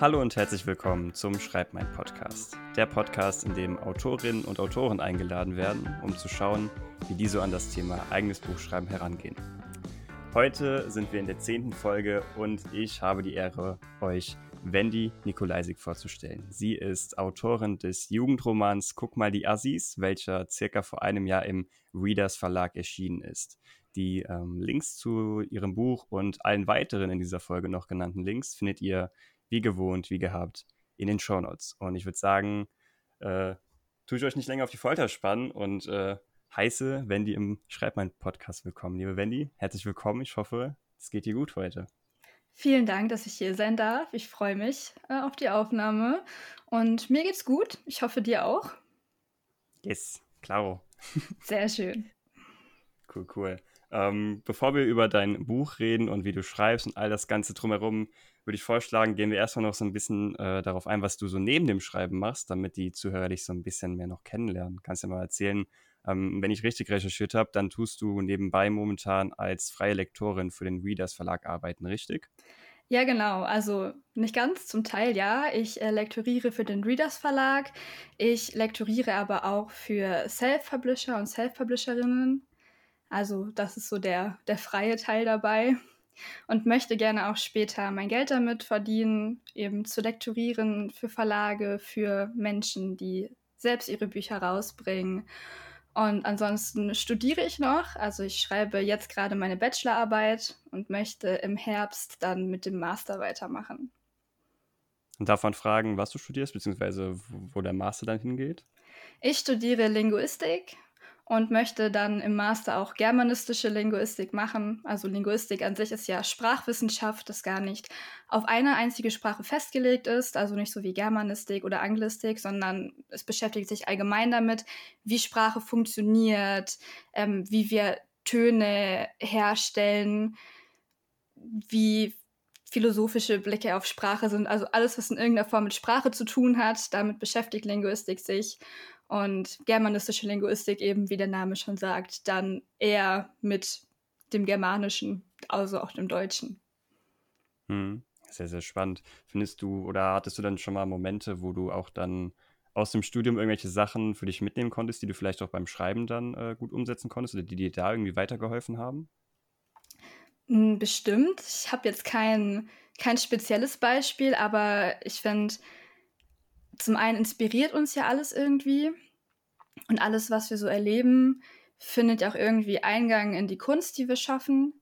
Hallo und herzlich willkommen zum Schreib mein Podcast. Der Podcast, in dem Autorinnen und Autoren eingeladen werden, um zu schauen, wie die so an das Thema eigenes Buchschreiben herangehen. Heute sind wir in der zehnten Folge und ich habe die Ehre, euch Wendy Nikolaisik vorzustellen. Sie ist Autorin des Jugendromans Guck mal die Assis, welcher circa vor einem Jahr im Readers Verlag erschienen ist. Die ähm, Links zu ihrem Buch und allen weiteren in dieser Folge noch genannten Links findet ihr wie gewohnt, wie gehabt, in den Shownotes. Und ich würde sagen, äh, tue ich euch nicht länger auf die Folter spannen und äh, heiße Wendy im Schreib mein Podcast willkommen. Liebe Wendy, herzlich willkommen. Ich hoffe, es geht dir gut heute. Vielen Dank, dass ich hier sein darf. Ich freue mich äh, auf die Aufnahme. Und mir geht's gut. Ich hoffe, dir auch. Yes, klaro. Sehr schön. Cool, cool. Ähm, bevor wir über dein Buch reden und wie du schreibst und all das Ganze drumherum, würde ich vorschlagen, gehen wir erstmal noch so ein bisschen äh, darauf ein, was du so neben dem Schreiben machst, damit die Zuhörer dich so ein bisschen mehr noch kennenlernen. Kannst du ja mal erzählen, ähm, wenn ich richtig recherchiert habe, dann tust du nebenbei momentan als freie Lektorin für den Readers Verlag arbeiten, richtig? Ja, genau. Also nicht ganz, zum Teil ja. Ich äh, lektoriere für den Readers Verlag. Ich lektoriere aber auch für Self-Publisher und Self-Publisherinnen. Also das ist so der, der freie Teil dabei und möchte gerne auch später mein Geld damit verdienen, eben zu lektorieren für Verlage, für Menschen, die selbst ihre Bücher rausbringen. Und ansonsten studiere ich noch. Also ich schreibe jetzt gerade meine Bachelorarbeit und möchte im Herbst dann mit dem Master weitermachen. Und davon fragen, was du studierst, beziehungsweise wo der Master dann hingeht? Ich studiere Linguistik und möchte dann im Master auch germanistische Linguistik machen. Also Linguistik an sich ist ja Sprachwissenschaft, das gar nicht auf eine einzige Sprache festgelegt ist, also nicht so wie Germanistik oder Anglistik, sondern es beschäftigt sich allgemein damit, wie Sprache funktioniert, ähm, wie wir Töne herstellen, wie philosophische Blicke auf Sprache sind, also alles, was in irgendeiner Form mit Sprache zu tun hat, damit beschäftigt Linguistik sich und germanistische Linguistik eben, wie der Name schon sagt, dann eher mit dem Germanischen, also auch dem Deutschen. Hm. Sehr, sehr spannend. Findest du oder hattest du dann schon mal Momente, wo du auch dann aus dem Studium irgendwelche Sachen für dich mitnehmen konntest, die du vielleicht auch beim Schreiben dann äh, gut umsetzen konntest oder die dir da irgendwie weitergeholfen haben? Hm, bestimmt. Ich habe jetzt kein, kein spezielles Beispiel, aber ich finde, zum einen inspiriert uns ja alles irgendwie und alles, was wir so erleben, findet ja auch irgendwie Eingang in die Kunst, die wir schaffen.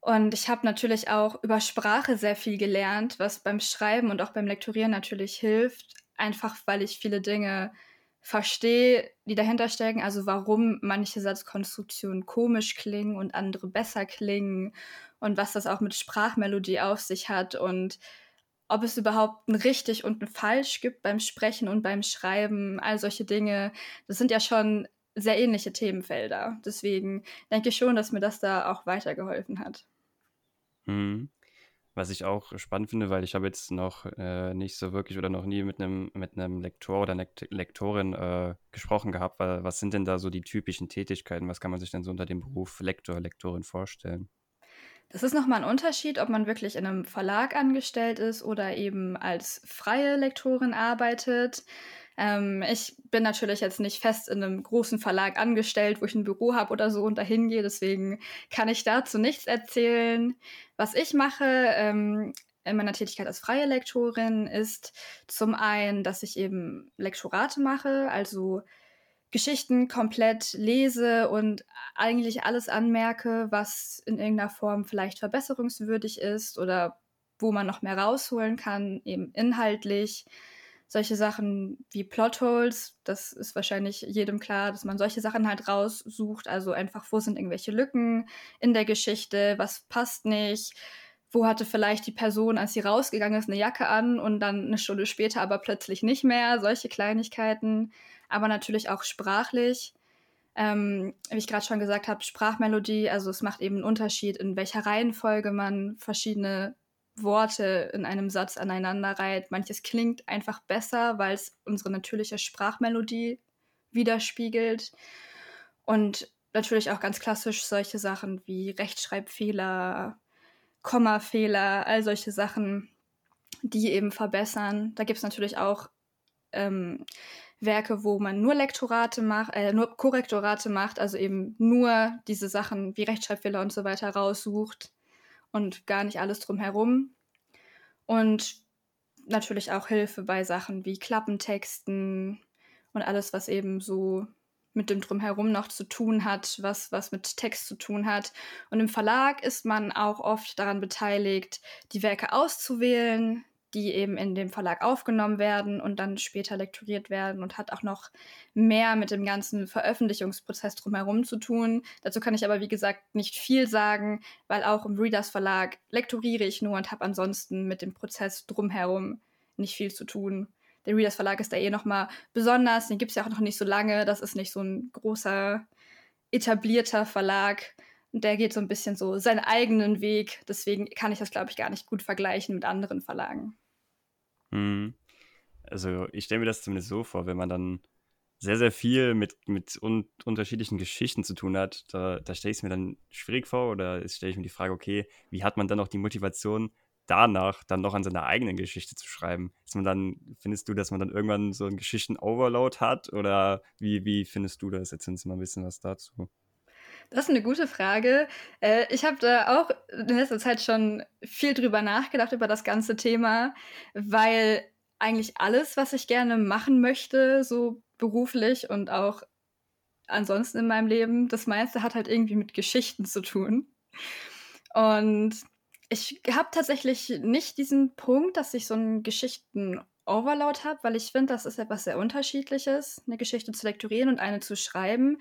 Und ich habe natürlich auch über Sprache sehr viel gelernt, was beim Schreiben und auch beim Lektorieren natürlich hilft, einfach weil ich viele Dinge verstehe, die dahinter stecken, also warum manche Satzkonstruktionen komisch klingen und andere besser klingen und was das auch mit Sprachmelodie auf sich hat und ob es überhaupt ein richtig und ein falsch gibt beim Sprechen und beim Schreiben, all solche Dinge. Das sind ja schon sehr ähnliche Themenfelder. Deswegen denke ich schon, dass mir das da auch weitergeholfen hat. Mhm. Was ich auch spannend finde, weil ich habe jetzt noch äh, nicht so wirklich oder noch nie mit einem mit Lektor oder Lektorin äh, gesprochen gehabt. Was sind denn da so die typischen Tätigkeiten? Was kann man sich denn so unter dem Beruf Lektor, Lektorin vorstellen? Das ist nochmal ein Unterschied, ob man wirklich in einem Verlag angestellt ist oder eben als freie Lektorin arbeitet. Ähm, ich bin natürlich jetzt nicht fest in einem großen Verlag angestellt, wo ich ein Büro habe oder so und dahin gehe. Deswegen kann ich dazu nichts erzählen. Was ich mache ähm, in meiner Tätigkeit als freie Lektorin ist zum einen, dass ich eben Lektorate mache, also Geschichten komplett lese und eigentlich alles anmerke, was in irgendeiner Form vielleicht verbesserungswürdig ist oder wo man noch mehr rausholen kann, eben inhaltlich. Solche Sachen wie Plotholes, das ist wahrscheinlich jedem klar, dass man solche Sachen halt raussucht. Also einfach, wo sind irgendwelche Lücken in der Geschichte, was passt nicht, wo hatte vielleicht die Person, als sie rausgegangen ist, eine Jacke an und dann eine Stunde später aber plötzlich nicht mehr. Solche Kleinigkeiten aber natürlich auch sprachlich. Ähm, wie ich gerade schon gesagt habe, Sprachmelodie, also es macht eben einen Unterschied, in welcher Reihenfolge man verschiedene Worte in einem Satz aneinander reiht. Manches klingt einfach besser, weil es unsere natürliche Sprachmelodie widerspiegelt. Und natürlich auch ganz klassisch solche Sachen wie Rechtschreibfehler, Kommafehler, all solche Sachen die eben verbessern. Da gibt es natürlich auch ähm, Werke, wo man nur Lektorate macht, äh, nur Korrektorate macht, also eben nur diese Sachen wie Rechtschreibfehler und so weiter raussucht und gar nicht alles drumherum. Und natürlich auch Hilfe bei Sachen wie Klappentexten und alles, was eben so mit dem Drumherum noch zu tun hat, was, was mit Text zu tun hat. Und im Verlag ist man auch oft daran beteiligt, die Werke auszuwählen, die eben in dem Verlag aufgenommen werden und dann später lektoriert werden und hat auch noch mehr mit dem ganzen Veröffentlichungsprozess drumherum zu tun. Dazu kann ich aber, wie gesagt, nicht viel sagen, weil auch im Readers Verlag lektoriere ich nur und habe ansonsten mit dem Prozess drumherum nicht viel zu tun. Der Readers Verlag ist da eh nochmal besonders, den gibt es ja auch noch nicht so lange, das ist nicht so ein großer, etablierter Verlag. Und der geht so ein bisschen so seinen eigenen Weg. Deswegen kann ich das, glaube ich, gar nicht gut vergleichen mit anderen Verlagen. Hm. Also ich stelle mir das zumindest so vor, wenn man dann sehr, sehr viel mit, mit un unterschiedlichen Geschichten zu tun hat, da, da stelle ich es mir dann schwierig vor oder stelle ich mir die Frage, okay, wie hat man dann auch die Motivation, danach dann noch an seiner eigenen Geschichte zu schreiben? Ist man dann, findest du, dass man dann irgendwann so einen Geschichten-Overload hat oder wie, wie findest du das? Erzähl uns mal ein bisschen was dazu. Das ist eine gute Frage. Äh, ich habe da auch in letzter Zeit schon viel drüber nachgedacht, über das ganze Thema, weil eigentlich alles, was ich gerne machen möchte, so beruflich und auch ansonsten in meinem Leben, das meiste hat halt irgendwie mit Geschichten zu tun. Und ich habe tatsächlich nicht diesen Punkt, dass ich so einen Geschichten-Overload habe, weil ich finde, das ist etwas sehr Unterschiedliches, eine Geschichte zu lektorieren und eine zu schreiben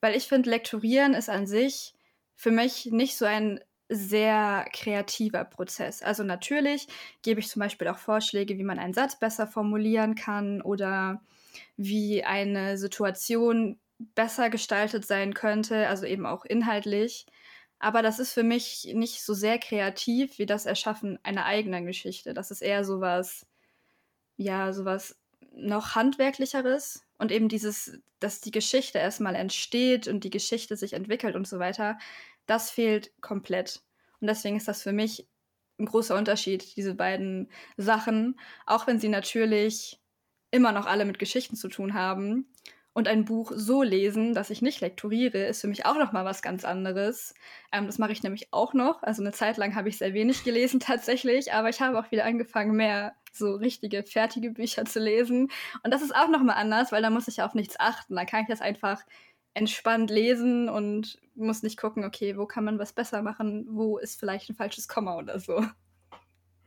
weil ich finde, Lektorieren ist an sich für mich nicht so ein sehr kreativer Prozess. Also natürlich gebe ich zum Beispiel auch Vorschläge, wie man einen Satz besser formulieren kann oder wie eine Situation besser gestaltet sein könnte, also eben auch inhaltlich. Aber das ist für mich nicht so sehr kreativ wie das Erschaffen einer eigenen Geschichte. Das ist eher sowas, ja, sowas noch handwerklicheres und eben dieses, dass die Geschichte erstmal entsteht und die Geschichte sich entwickelt und so weiter, das fehlt komplett. Und deswegen ist das für mich ein großer Unterschied, diese beiden Sachen, auch wenn sie natürlich immer noch alle mit Geschichten zu tun haben. Und ein Buch so lesen, dass ich nicht lektoriere, ist für mich auch noch mal was ganz anderes. Ähm, das mache ich nämlich auch noch. Also eine Zeit lang habe ich sehr wenig gelesen tatsächlich, aber ich habe auch wieder angefangen, mehr so richtige, fertige Bücher zu lesen. Und das ist auch noch mal anders, weil da muss ich auf nichts achten. Da kann ich das einfach entspannt lesen und muss nicht gucken, okay, wo kann man was besser machen, wo ist vielleicht ein falsches Komma oder so.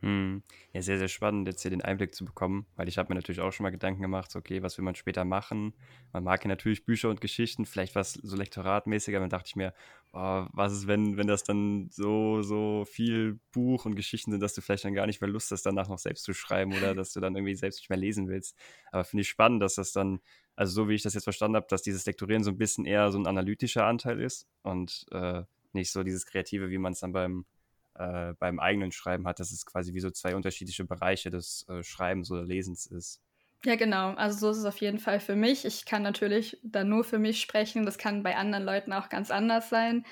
Hm. Ja, sehr, sehr spannend, jetzt hier den Einblick zu bekommen, weil ich habe mir natürlich auch schon mal Gedanken gemacht, okay, was will man später machen? Man mag ja natürlich Bücher und Geschichten, vielleicht was so lektoratmäßiger, dann dachte ich mir, oh, was ist, wenn, wenn das dann so, so viel Buch und Geschichten sind, dass du vielleicht dann gar nicht mehr Lust hast, danach noch selbst zu schreiben oder dass du dann irgendwie selbst nicht mehr lesen willst. Aber finde ich spannend, dass das dann, also so wie ich das jetzt verstanden habe, dass dieses Lektorieren so ein bisschen eher so ein analytischer Anteil ist und äh, nicht so dieses Kreative, wie man es dann beim äh, beim eigenen Schreiben hat, dass es quasi wie so zwei unterschiedliche Bereiche des äh, Schreibens oder Lesens ist. Ja, genau. Also so ist es auf jeden Fall für mich. Ich kann natürlich da nur für mich sprechen. Das kann bei anderen Leuten auch ganz anders sein.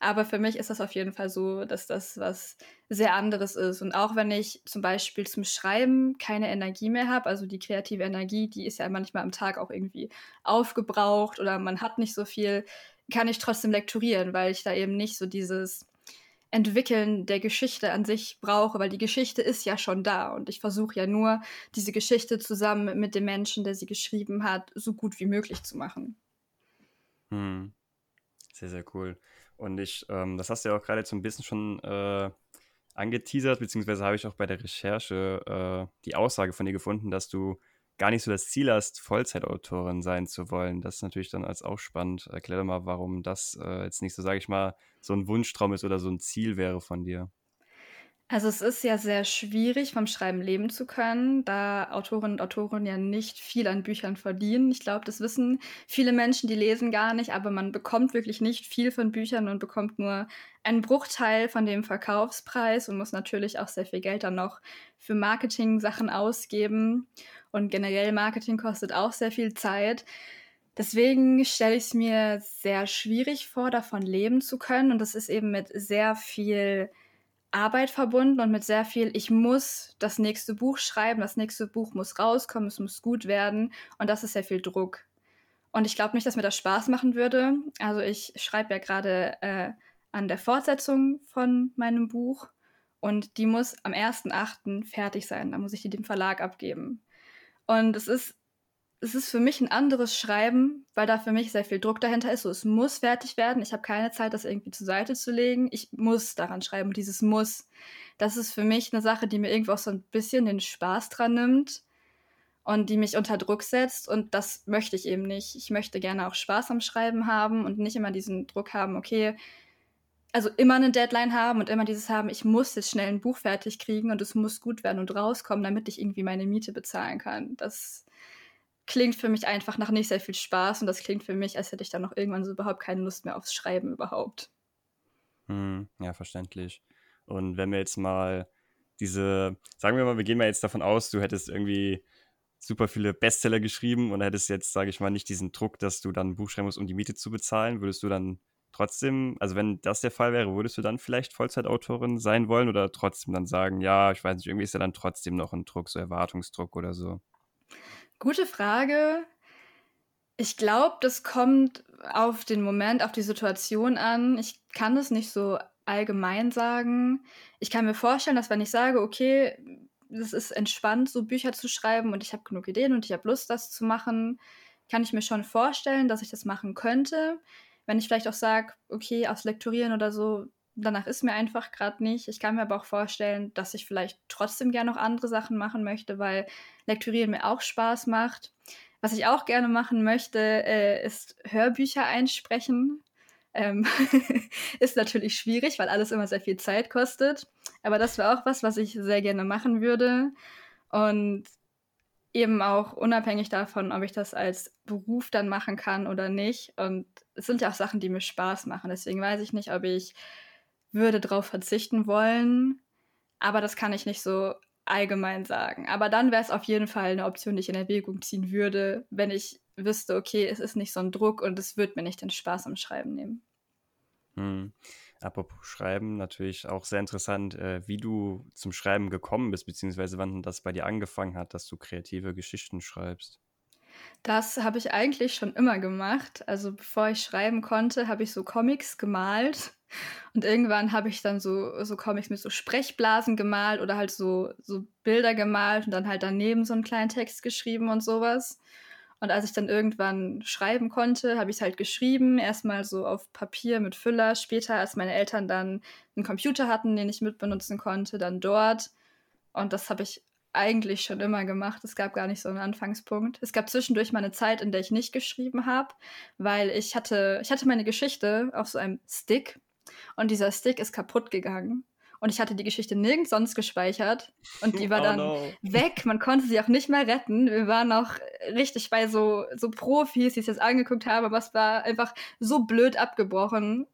Aber für mich ist das auf jeden Fall so, dass das was sehr anderes ist. Und auch wenn ich zum Beispiel zum Schreiben keine Energie mehr habe, also die kreative Energie, die ist ja manchmal am Tag auch irgendwie aufgebraucht oder man hat nicht so viel, kann ich trotzdem lektorieren, weil ich da eben nicht so dieses Entwickeln der Geschichte an sich brauche, weil die Geschichte ist ja schon da und ich versuche ja nur, diese Geschichte zusammen mit dem Menschen, der sie geschrieben hat, so gut wie möglich zu machen. Hm. Sehr, sehr cool. Und ich, ähm, das hast du ja auch gerade so ein bisschen schon äh, angeteasert, beziehungsweise habe ich auch bei der Recherche äh, die Aussage von dir gefunden, dass du gar nicht so das Ziel hast, Vollzeitautorin sein zu wollen. Das ist natürlich dann als auch spannend. Erklär doch mal, warum das äh, jetzt nicht so, sage ich mal, so ein Wunschtraum ist oder so ein Ziel wäre von dir. Also es ist ja sehr schwierig, vom Schreiben leben zu können, da Autorinnen und Autoren ja nicht viel an Büchern verdienen. Ich glaube, das wissen viele Menschen, die lesen gar nicht, aber man bekommt wirklich nicht viel von Büchern und bekommt nur einen Bruchteil von dem Verkaufspreis und muss natürlich auch sehr viel Geld dann noch für Marketing-Sachen ausgeben. Und generell Marketing kostet auch sehr viel Zeit. Deswegen stelle ich es mir sehr schwierig vor, davon leben zu können. Und das ist eben mit sehr viel Arbeit verbunden und mit sehr viel, ich muss das nächste Buch schreiben, das nächste Buch muss rauskommen, es muss gut werden und das ist sehr viel Druck. Und ich glaube nicht, dass mir das Spaß machen würde. Also ich schreibe ja gerade äh, an der Fortsetzung von meinem Buch und die muss am 1.8. fertig sein. Da muss ich die dem Verlag abgeben. Und es ist es ist für mich ein anderes Schreiben, weil da für mich sehr viel Druck dahinter ist. So, es muss fertig werden. Ich habe keine Zeit, das irgendwie zur Seite zu legen. Ich muss daran schreiben. Und dieses Muss, das ist für mich eine Sache, die mir irgendwo auch so ein bisschen den Spaß dran nimmt und die mich unter Druck setzt. Und das möchte ich eben nicht. Ich möchte gerne auch Spaß am Schreiben haben und nicht immer diesen Druck haben, okay, also immer eine Deadline haben und immer dieses haben, ich muss jetzt schnell ein Buch fertig kriegen und es muss gut werden und rauskommen, damit ich irgendwie meine Miete bezahlen kann. Das klingt für mich einfach nach nicht sehr viel Spaß und das klingt für mich, als hätte ich dann noch irgendwann so überhaupt keine Lust mehr aufs Schreiben überhaupt. Hm, ja, verständlich. Und wenn wir jetzt mal diese, sagen wir mal, wir gehen mal jetzt davon aus, du hättest irgendwie super viele Bestseller geschrieben und hättest jetzt, sage ich mal, nicht diesen Druck, dass du dann ein Buch schreiben musst, um die Miete zu bezahlen, würdest du dann trotzdem, also wenn das der Fall wäre, würdest du dann vielleicht Vollzeitautorin sein wollen oder trotzdem dann sagen, ja, ich weiß nicht, irgendwie ist ja dann trotzdem noch ein Druck, so Erwartungsdruck oder so? Gute Frage. Ich glaube, das kommt auf den Moment, auf die Situation an. Ich kann es nicht so allgemein sagen. Ich kann mir vorstellen, dass wenn ich sage, okay, es ist entspannt, so Bücher zu schreiben und ich habe genug Ideen und ich habe Lust, das zu machen, kann ich mir schon vorstellen, dass ich das machen könnte. Wenn ich vielleicht auch sage, okay, aus Lektorieren oder so, danach ist mir einfach gerade nicht. Ich kann mir aber auch vorstellen, dass ich vielleicht trotzdem gerne noch andere Sachen machen möchte, weil Lektorieren mir auch Spaß macht. Was ich auch gerne machen möchte, äh, ist Hörbücher einsprechen. Ähm, ist natürlich schwierig, weil alles immer sehr viel Zeit kostet. Aber das wäre auch was, was ich sehr gerne machen würde. Und eben auch unabhängig davon, ob ich das als Beruf dann machen kann oder nicht. Und es sind ja auch Sachen, die mir Spaß machen. Deswegen weiß ich nicht, ob ich würde darauf verzichten wollen, aber das kann ich nicht so allgemein sagen. Aber dann wäre es auf jeden Fall eine Option, die ich in Erwägung ziehen würde, wenn ich wüsste, okay, es ist nicht so ein Druck und es wird mir nicht den Spaß am Schreiben nehmen. Hm. Apropos Schreiben, natürlich auch sehr interessant, äh, wie du zum Schreiben gekommen bist, beziehungsweise wann das bei dir angefangen hat, dass du kreative Geschichten schreibst. Das habe ich eigentlich schon immer gemacht. Also bevor ich schreiben konnte, habe ich so Comics gemalt. Und irgendwann habe ich dann so, so Comics mit so Sprechblasen gemalt oder halt so, so Bilder gemalt und dann halt daneben so einen kleinen Text geschrieben und sowas. Und als ich dann irgendwann schreiben konnte, habe ich es halt geschrieben. Erstmal so auf Papier mit Füller. Später, als meine Eltern dann einen Computer hatten, den ich mitbenutzen konnte, dann dort. Und das habe ich eigentlich schon immer gemacht. Es gab gar nicht so einen Anfangspunkt. Es gab zwischendurch mal eine Zeit, in der ich nicht geschrieben habe, weil ich hatte, ich hatte meine Geschichte auf so einem Stick und dieser Stick ist kaputt gegangen. Und ich hatte die Geschichte nirgends sonst gespeichert. Und die war oh dann no. weg. Man konnte sie auch nicht mehr retten. Wir waren auch richtig bei so, so Profis, die es jetzt angeguckt haben, aber es war einfach so blöd abgebrochen,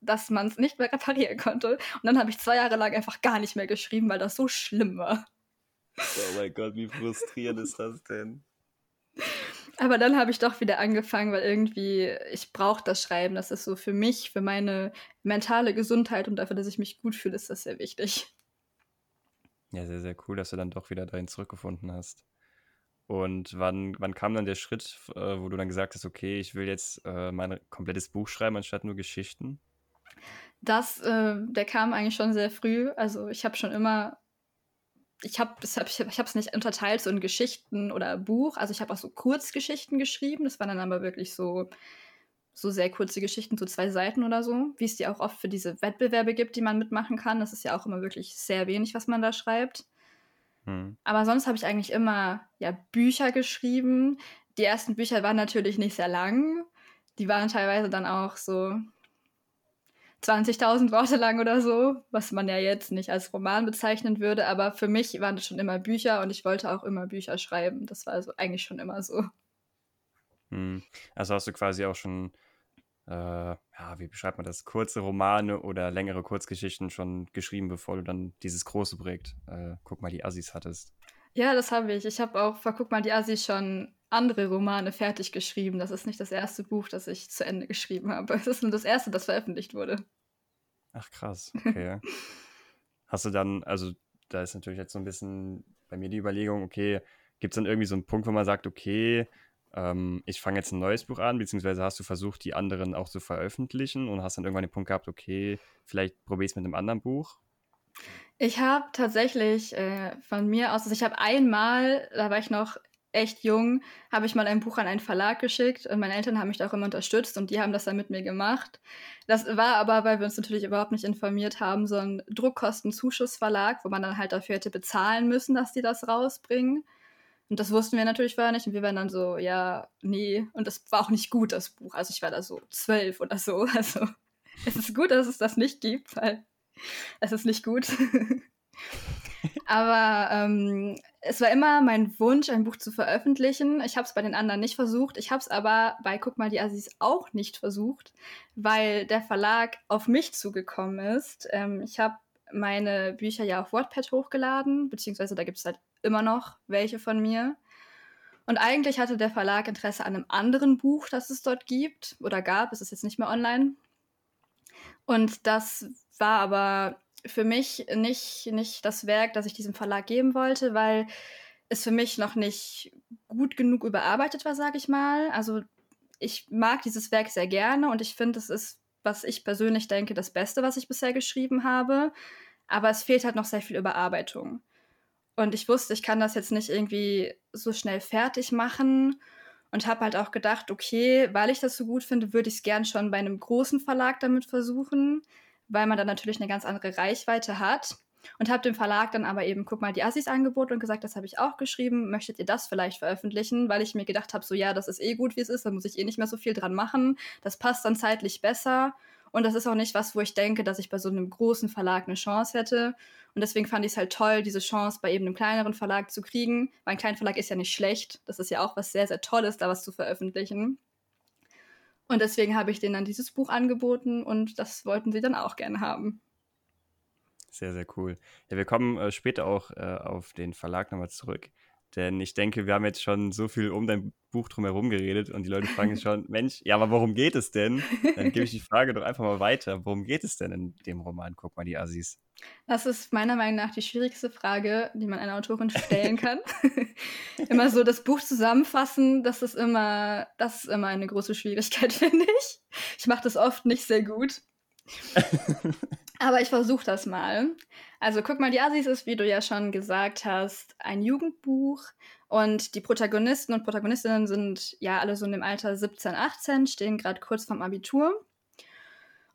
dass man es nicht mehr reparieren konnte. Und dann habe ich zwei Jahre lang einfach gar nicht mehr geschrieben, weil das so schlimm war. Oh mein Gott, wie frustrierend ist das denn? Aber dann habe ich doch wieder angefangen, weil irgendwie, ich brauche das Schreiben. Das ist so für mich, für meine mentale Gesundheit und dafür, dass ich mich gut fühle, ist das sehr wichtig. Ja, sehr, sehr cool, dass du dann doch wieder dahin zurückgefunden hast. Und wann, wann kam dann der Schritt, äh, wo du dann gesagt hast, okay, ich will jetzt äh, mein komplettes Buch schreiben, anstatt nur Geschichten? Das, äh, der kam eigentlich schon sehr früh. Also ich habe schon immer ich habe ich hab, ich hab, nicht unterteilt so in Geschichten oder Buch. Also ich habe auch so Kurzgeschichten geschrieben. Das waren dann aber wirklich so, so sehr kurze Geschichten, so zwei Seiten oder so, wie es die auch oft für diese Wettbewerbe gibt, die man mitmachen kann. Das ist ja auch immer wirklich sehr wenig, was man da schreibt. Hm. Aber sonst habe ich eigentlich immer ja, Bücher geschrieben. Die ersten Bücher waren natürlich nicht sehr lang. Die waren teilweise dann auch so 20.000 Worte lang oder so, was man ja jetzt nicht als Roman bezeichnen würde, aber für mich waren das schon immer Bücher und ich wollte auch immer Bücher schreiben. Das war also eigentlich schon immer so. Hm. Also hast du quasi auch schon, äh, ja, wie beschreibt man das, kurze Romane oder längere Kurzgeschichten schon geschrieben, bevor du dann dieses große Projekt, äh, guck mal, die Assis hattest. Ja, das habe ich. Ich habe auch, guck mal, die Assis schon andere Romane fertig geschrieben. Das ist nicht das erste Buch, das ich zu Ende geschrieben habe. Es ist nur das erste, das veröffentlicht wurde. Ach krass, okay. hast du dann, also da ist natürlich jetzt so ein bisschen bei mir die Überlegung, okay, gibt es dann irgendwie so einen Punkt, wo man sagt, okay, ähm, ich fange jetzt ein neues Buch an, beziehungsweise hast du versucht, die anderen auch zu veröffentlichen und hast dann irgendwann den Punkt gehabt, okay, vielleicht probiere ich es mit einem anderen Buch? Ich habe tatsächlich äh, von mir aus, also ich habe einmal, da war ich noch echt jung, habe ich mal ein Buch an einen Verlag geschickt und meine Eltern haben mich da auch immer unterstützt und die haben das dann mit mir gemacht. Das war aber, weil wir uns natürlich überhaupt nicht informiert haben, so ein Druckkostenzuschussverlag, wo man dann halt dafür hätte bezahlen müssen, dass die das rausbringen. Und das wussten wir natürlich vorher nicht. Und wir waren dann so, ja, nee. Und das war auch nicht gut, das Buch. Also ich war da so zwölf oder so. Also es ist gut, dass es das nicht gibt, weil es ist nicht gut. Aber ähm, es war immer mein Wunsch, ein Buch zu veröffentlichen. Ich habe es bei den anderen nicht versucht. Ich habe es aber bei Guck mal die Assis auch nicht versucht, weil der Verlag auf mich zugekommen ist. Ähm, ich habe meine Bücher ja auf WordPad hochgeladen, beziehungsweise da gibt es halt immer noch welche von mir. Und eigentlich hatte der Verlag Interesse an einem anderen Buch, das es dort gibt oder gab. Es ist jetzt nicht mehr online. Und das war aber für mich nicht, nicht das Werk, das ich diesem Verlag geben wollte, weil es für mich noch nicht gut genug überarbeitet war, sage ich mal. Also ich mag dieses Werk sehr gerne und ich finde, es ist, was ich persönlich denke, das Beste, was ich bisher geschrieben habe. Aber es fehlt halt noch sehr viel Überarbeitung. Und ich wusste, ich kann das jetzt nicht irgendwie so schnell fertig machen und habe halt auch gedacht, okay, weil ich das so gut finde, würde ich es gern schon bei einem großen Verlag damit versuchen weil man dann natürlich eine ganz andere Reichweite hat. Und habe dem Verlag dann aber eben, guck mal, die Assis angeboten und gesagt, das habe ich auch geschrieben, möchtet ihr das vielleicht veröffentlichen? Weil ich mir gedacht habe, so ja, das ist eh gut, wie es ist, da muss ich eh nicht mehr so viel dran machen. Das passt dann zeitlich besser. Und das ist auch nicht was, wo ich denke, dass ich bei so einem großen Verlag eine Chance hätte. Und deswegen fand ich es halt toll, diese Chance bei eben einem kleineren Verlag zu kriegen. Weil ein kleiner Verlag ist ja nicht schlecht. Das ist ja auch was sehr, sehr Tolles, da was zu veröffentlichen. Und deswegen habe ich denen dann dieses Buch angeboten und das wollten sie dann auch gerne haben. Sehr, sehr cool. Ja, wir kommen äh, später auch äh, auf den Verlag nochmal zurück. Denn ich denke, wir haben jetzt schon so viel um dein Buch drumherum geredet und die Leute fragen sich schon, Mensch, ja, aber worum geht es denn? Dann gebe ich die Frage doch einfach mal weiter. Worum geht es denn in dem Roman? Guck mal, die Assis. Das ist meiner Meinung nach die schwierigste Frage, die man einer Autorin stellen kann. immer so das Buch zusammenfassen, das ist immer, das ist immer eine große Schwierigkeit, finde ich. Ich mache das oft nicht sehr gut. Aber ich versuche das mal. Also guck mal, die Assis ist, wie du ja schon gesagt hast, ein Jugendbuch. Und die Protagonisten und Protagonistinnen sind ja alle so in dem Alter 17, 18, stehen gerade kurz vorm Abitur.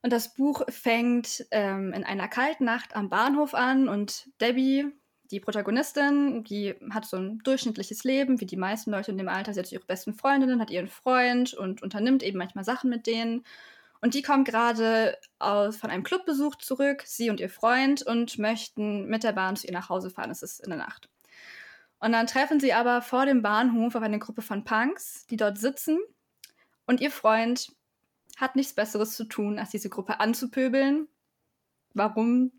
Und das Buch fängt ähm, in einer kalten Nacht am Bahnhof an und Debbie, die Protagonistin, die hat so ein durchschnittliches Leben, wie die meisten Leute in dem Alter. Sie hat ihre besten Freundinnen, hat ihren Freund und unternimmt eben manchmal Sachen mit denen. Und die kommt gerade von einem Clubbesuch zurück, sie und ihr Freund, und möchten mit der Bahn zu ihr nach Hause fahren. Es ist in der Nacht. Und dann treffen sie aber vor dem Bahnhof auf eine Gruppe von Punks, die dort sitzen. Und ihr Freund hat nichts Besseres zu tun, als diese Gruppe anzupöbeln. Warum,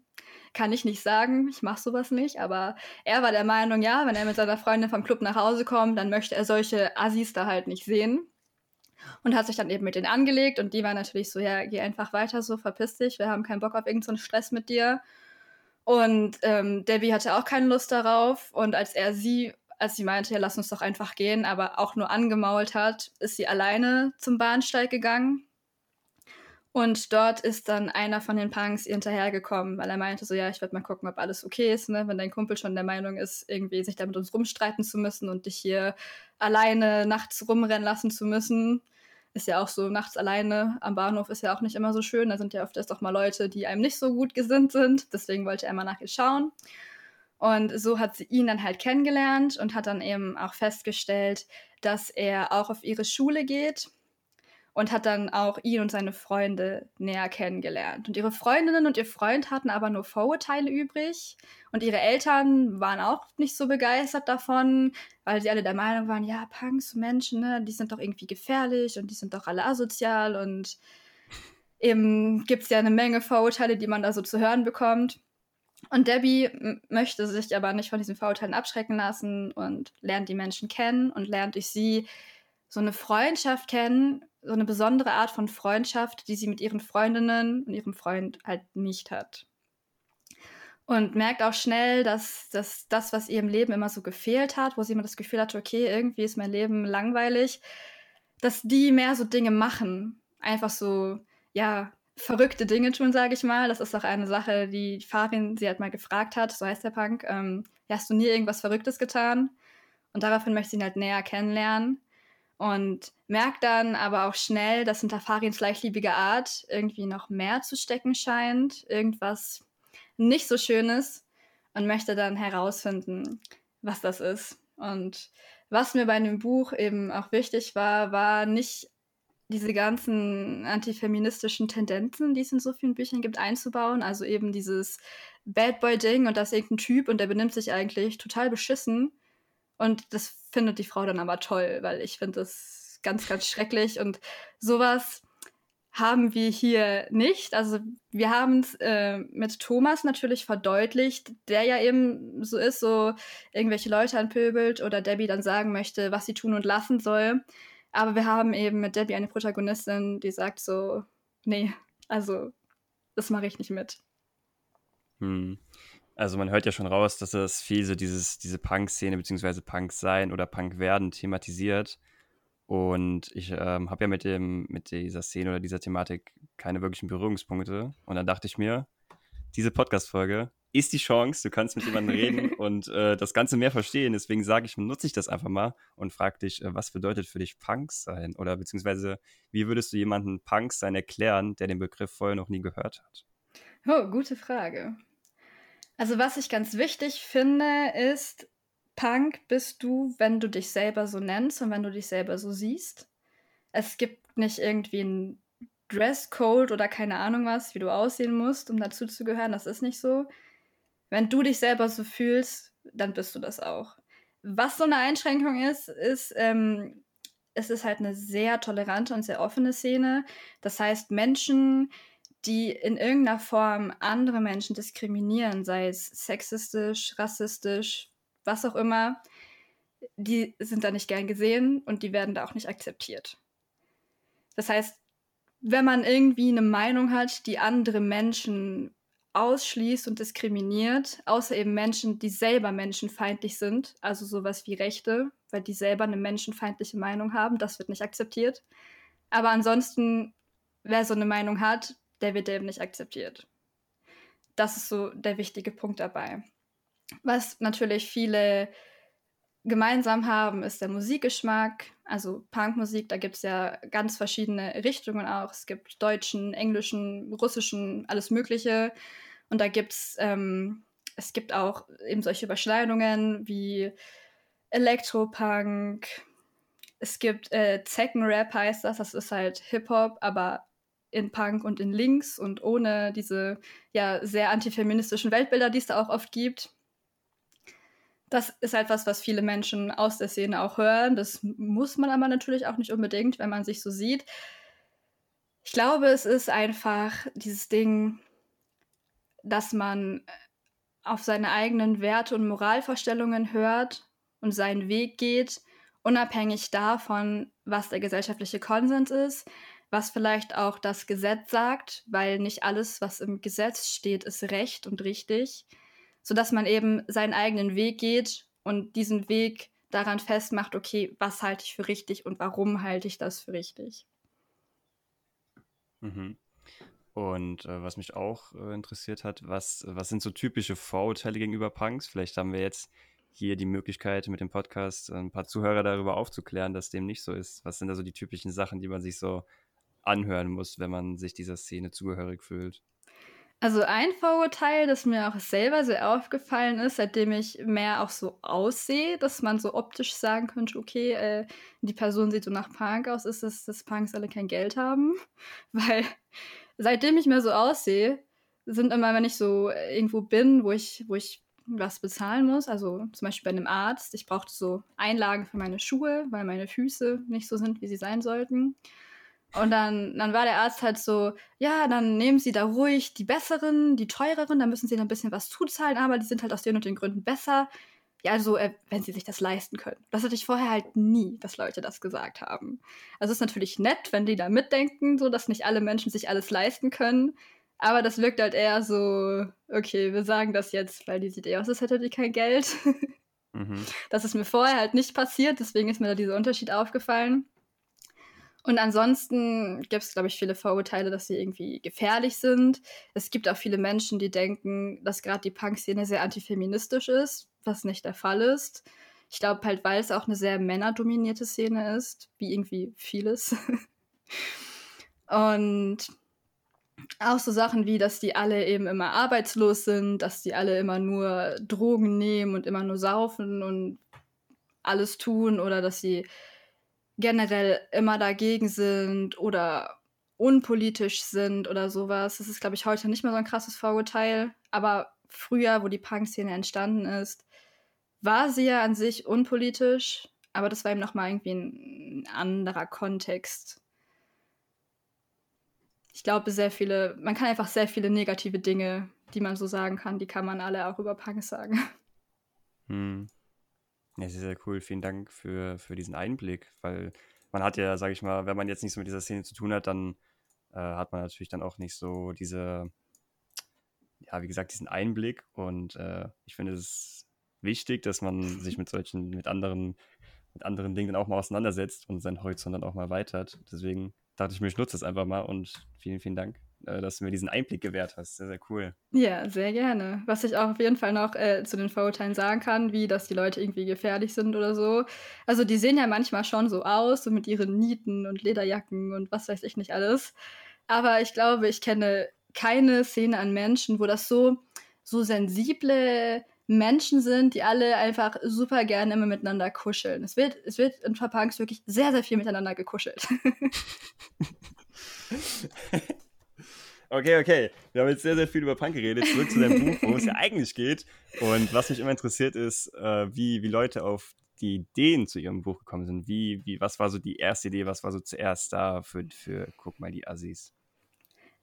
kann ich nicht sagen. Ich mache sowas nicht. Aber er war der Meinung, ja, wenn er mit seiner Freundin vom Club nach Hause kommt, dann möchte er solche Assis da halt nicht sehen und hat sich dann eben mit denen angelegt und die war natürlich so, ja, geh einfach weiter so, verpiss dich, wir haben keinen Bock auf irgendeinen so Stress mit dir. Und ähm, Debbie hatte auch keine Lust darauf und als er sie, als sie meinte, ja, lass uns doch einfach gehen, aber auch nur angemault hat, ist sie alleine zum Bahnsteig gegangen. Und dort ist dann einer von den Punks ihr hinterhergekommen, weil er meinte so, ja, ich werde mal gucken, ob alles okay ist, ne? wenn dein Kumpel schon der Meinung ist, irgendwie sich da mit uns rumstreiten zu müssen und dich hier alleine nachts rumrennen lassen zu müssen, ist ja auch so nachts alleine am Bahnhof ist ja auch nicht immer so schön. Da sind ja oft erst auch mal Leute, die einem nicht so gut gesinnt sind. Deswegen wollte er mal nach ihr schauen. Und so hat sie ihn dann halt kennengelernt und hat dann eben auch festgestellt, dass er auch auf ihre Schule geht und hat dann auch ihn und seine Freunde näher kennengelernt. Und ihre Freundinnen und ihr Freund hatten aber nur Vorurteile übrig und ihre Eltern waren auch nicht so begeistert davon, weil sie alle der Meinung waren, ja, Punks, Menschen, ne, die sind doch irgendwie gefährlich und die sind doch alle asozial und eben gibt es ja eine Menge Vorurteile, die man da so zu hören bekommt. Und Debbie möchte sich aber nicht von diesen Vorurteilen abschrecken lassen und lernt die Menschen kennen und lernt durch sie so eine Freundschaft kennen, so eine besondere Art von Freundschaft, die sie mit ihren Freundinnen und ihrem Freund halt nicht hat. und merkt auch schnell, dass, dass das, was ihr im Leben immer so gefehlt hat, wo sie immer das Gefühl hatte, okay, irgendwie ist mein Leben langweilig, dass die mehr so Dinge machen. Einfach so, ja, verrückte Dinge tun, sage ich mal. Das ist auch eine Sache, die Farin sie halt mal gefragt hat, so heißt der Punk. Ähm, hast du nie irgendwas Verrücktes getan? Und daraufhin möchte ich ihn halt näher kennenlernen. Und merkt dann aber auch schnell, dass hinter Farins leichtliebige Art irgendwie noch mehr zu stecken scheint. Irgendwas nicht so Schönes. Und möchte dann herausfinden, was das ist. Und was mir bei dem Buch eben auch wichtig war, war nicht diese ganzen antifeministischen Tendenzen, die es in so vielen Büchern gibt, einzubauen. Also eben dieses Bad Boy-Ding und das ist irgendein Typ und der benimmt sich eigentlich total beschissen. Und das findet die Frau dann aber toll, weil ich finde das ganz, ganz schrecklich. Und sowas haben wir hier nicht. Also wir haben es äh, mit Thomas natürlich verdeutlicht, der ja eben so ist, so irgendwelche Leute anpöbelt oder Debbie dann sagen möchte, was sie tun und lassen soll. Aber wir haben eben mit Debbie eine Protagonistin, die sagt so, nee, also das mache ich nicht mit. Hm. Also man hört ja schon raus, dass das viel so dieses, diese Punk-Szene beziehungsweise Punk sein oder Punk werden thematisiert. Und ich ähm, habe ja mit, dem, mit dieser Szene oder dieser Thematik keine wirklichen Berührungspunkte. Und dann dachte ich mir, diese Podcast-Folge ist die Chance, du kannst mit jemandem reden und äh, das Ganze mehr verstehen. Deswegen sage ich, nutze ich das einfach mal und frage dich, äh, was bedeutet für dich Punk sein? Oder beziehungsweise, wie würdest du jemanden Punk sein erklären, der den Begriff vorher noch nie gehört hat? Oh, gute Frage. Also, was ich ganz wichtig finde, ist, Punk bist du, wenn du dich selber so nennst und wenn du dich selber so siehst. Es gibt nicht irgendwie ein Dresscode oder keine Ahnung was, wie du aussehen musst, um dazu zu gehören. Das ist nicht so. Wenn du dich selber so fühlst, dann bist du das auch. Was so eine Einschränkung ist, ist, ähm, es ist halt eine sehr tolerante und sehr offene Szene. Das heißt, Menschen, die in irgendeiner Form andere Menschen diskriminieren, sei es sexistisch, rassistisch, was auch immer, die sind da nicht gern gesehen und die werden da auch nicht akzeptiert. Das heißt, wenn man irgendwie eine Meinung hat, die andere Menschen ausschließt und diskriminiert, außer eben Menschen, die selber menschenfeindlich sind, also sowas wie Rechte, weil die selber eine menschenfeindliche Meinung haben, das wird nicht akzeptiert. Aber ansonsten, wer so eine Meinung hat, der wird eben nicht akzeptiert. Das ist so der wichtige Punkt dabei. Was natürlich viele gemeinsam haben, ist der Musikgeschmack. Also Punkmusik, da gibt es ja ganz verschiedene Richtungen auch. Es gibt deutschen, englischen, russischen, alles Mögliche. Und da gibt es, ähm, es gibt auch eben solche Überschneidungen wie Elektropunk. Es gibt äh, Zeckenrap heißt das, das ist halt Hip-Hop, aber in Punk und in Links und ohne diese ja sehr antifeministischen Weltbilder, die es da auch oft gibt das ist etwas, was viele Menschen aus der Szene auch hören. Das muss man aber natürlich auch nicht unbedingt, wenn man sich so sieht. Ich glaube, es ist einfach dieses Ding, dass man auf seine eigenen Werte und Moralvorstellungen hört und seinen Weg geht, unabhängig davon, was der gesellschaftliche Konsens ist, was vielleicht auch das Gesetz sagt, weil nicht alles, was im Gesetz steht, ist recht und richtig sodass man eben seinen eigenen Weg geht und diesen Weg daran festmacht, okay, was halte ich für richtig und warum halte ich das für richtig. Mhm. Und äh, was mich auch äh, interessiert hat, was, was sind so typische Vorurteile gegenüber Punks? Vielleicht haben wir jetzt hier die Möglichkeit, mit dem Podcast ein paar Zuhörer darüber aufzuklären, dass dem nicht so ist. Was sind da so die typischen Sachen, die man sich so anhören muss, wenn man sich dieser Szene zugehörig fühlt? Also ein Vorurteil, das mir auch selber sehr aufgefallen ist, seitdem ich mehr auch so aussehe, dass man so optisch sagen könnte, okay, äh, die Person sieht so nach Punk aus, ist es, dass Punks alle kein Geld haben. Weil seitdem ich mehr so aussehe, sind immer, wenn ich so irgendwo bin, wo ich, wo ich was bezahlen muss, also zum Beispiel bei einem Arzt, ich brauchte so Einlagen für meine Schuhe, weil meine Füße nicht so sind, wie sie sein sollten. Und dann, dann war der Arzt halt so, ja, dann nehmen Sie da ruhig die besseren, die teureren, dann müssen Sie da ein bisschen was zuzahlen, aber die sind halt aus den und den Gründen besser. Ja, also, äh, wenn Sie sich das leisten können. Das hatte ich vorher halt nie, dass Leute das gesagt haben. Also es ist natürlich nett, wenn die da mitdenken, so dass nicht alle Menschen sich alles leisten können. Aber das wirkt halt eher so, okay, wir sagen das jetzt, weil die sieht eher aus, als hätte die kein Geld. Mhm. Das ist mir vorher halt nicht passiert, deswegen ist mir da dieser Unterschied aufgefallen. Und ansonsten gibt es, glaube ich, viele Vorurteile, dass sie irgendwie gefährlich sind. Es gibt auch viele Menschen, die denken, dass gerade die Punk-Szene sehr antifeministisch ist, was nicht der Fall ist. Ich glaube halt, weil es auch eine sehr männerdominierte Szene ist, wie irgendwie vieles. Und auch so Sachen wie, dass die alle eben immer arbeitslos sind, dass die alle immer nur Drogen nehmen und immer nur saufen und alles tun oder dass sie generell immer dagegen sind oder unpolitisch sind oder sowas. Das ist, glaube ich, heute nicht mehr so ein krasses Vorurteil. Aber früher, wo die Punk-Szene entstanden ist, war sie ja an sich unpolitisch, aber das war eben nochmal irgendwie ein anderer Kontext. Ich glaube, sehr viele, man kann einfach sehr viele negative Dinge, die man so sagen kann, die kann man alle auch über Punk sagen. Hm. Ja, sehr, sehr cool. Vielen Dank für, für diesen Einblick, weil man hat ja, sage ich mal, wenn man jetzt nicht so mit dieser Szene zu tun hat, dann äh, hat man natürlich dann auch nicht so diese, ja, wie gesagt, diesen Einblick. Und äh, ich finde es wichtig, dass man sich mit solchen, mit anderen, mit anderen Dingen dann auch mal auseinandersetzt und seinen Horizont dann auch mal weitert. Deswegen dachte ich mir, ich nutze das einfach mal und vielen, vielen Dank. Äh, dass du mir diesen Einblick gewährt hast. Sehr, sehr cool. Ja, sehr gerne. Was ich auch auf jeden Fall noch äh, zu den Vorurteilen sagen kann, wie dass die Leute irgendwie gefährlich sind oder so. Also die sehen ja manchmal schon so aus, so mit ihren Nieten und Lederjacken und was weiß ich nicht alles. Aber ich glaube, ich kenne keine Szene an Menschen, wo das so, so sensible Menschen sind, die alle einfach super gerne immer miteinander kuscheln. Es wird, es wird in Verpunks wirklich sehr, sehr viel miteinander gekuschelt. Okay, okay. Wir haben jetzt sehr, sehr viel über Punk geredet. Zurück zu deinem Buch, worum es ja eigentlich geht. Und was mich immer interessiert ist, äh, wie, wie Leute auf die Ideen zu ihrem Buch gekommen sind. Wie, wie, was war so die erste Idee, was war so zuerst da für, für guck mal, die Assis?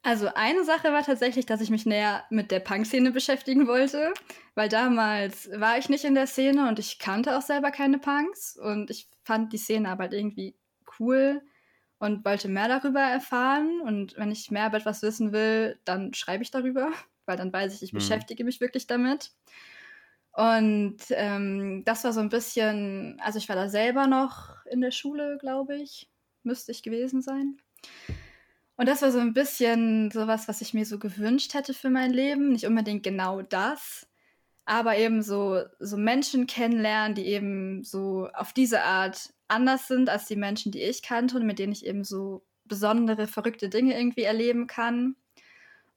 Also eine Sache war tatsächlich, dass ich mich näher mit der Punk-Szene beschäftigen wollte, weil damals war ich nicht in der Szene und ich kannte auch selber keine Punks und ich fand die Szene aber halt irgendwie cool und wollte mehr darüber erfahren. Und wenn ich mehr über etwas wissen will, dann schreibe ich darüber, weil dann weiß ich, ich mhm. beschäftige mich wirklich damit. Und ähm, das war so ein bisschen, also ich war da selber noch in der Schule, glaube ich, müsste ich gewesen sein. Und das war so ein bisschen sowas, was ich mir so gewünscht hätte für mein Leben. Nicht unbedingt genau das, aber eben so, so Menschen kennenlernen, die eben so auf diese Art anders sind als die Menschen, die ich kannte und mit denen ich eben so besondere, verrückte Dinge irgendwie erleben kann.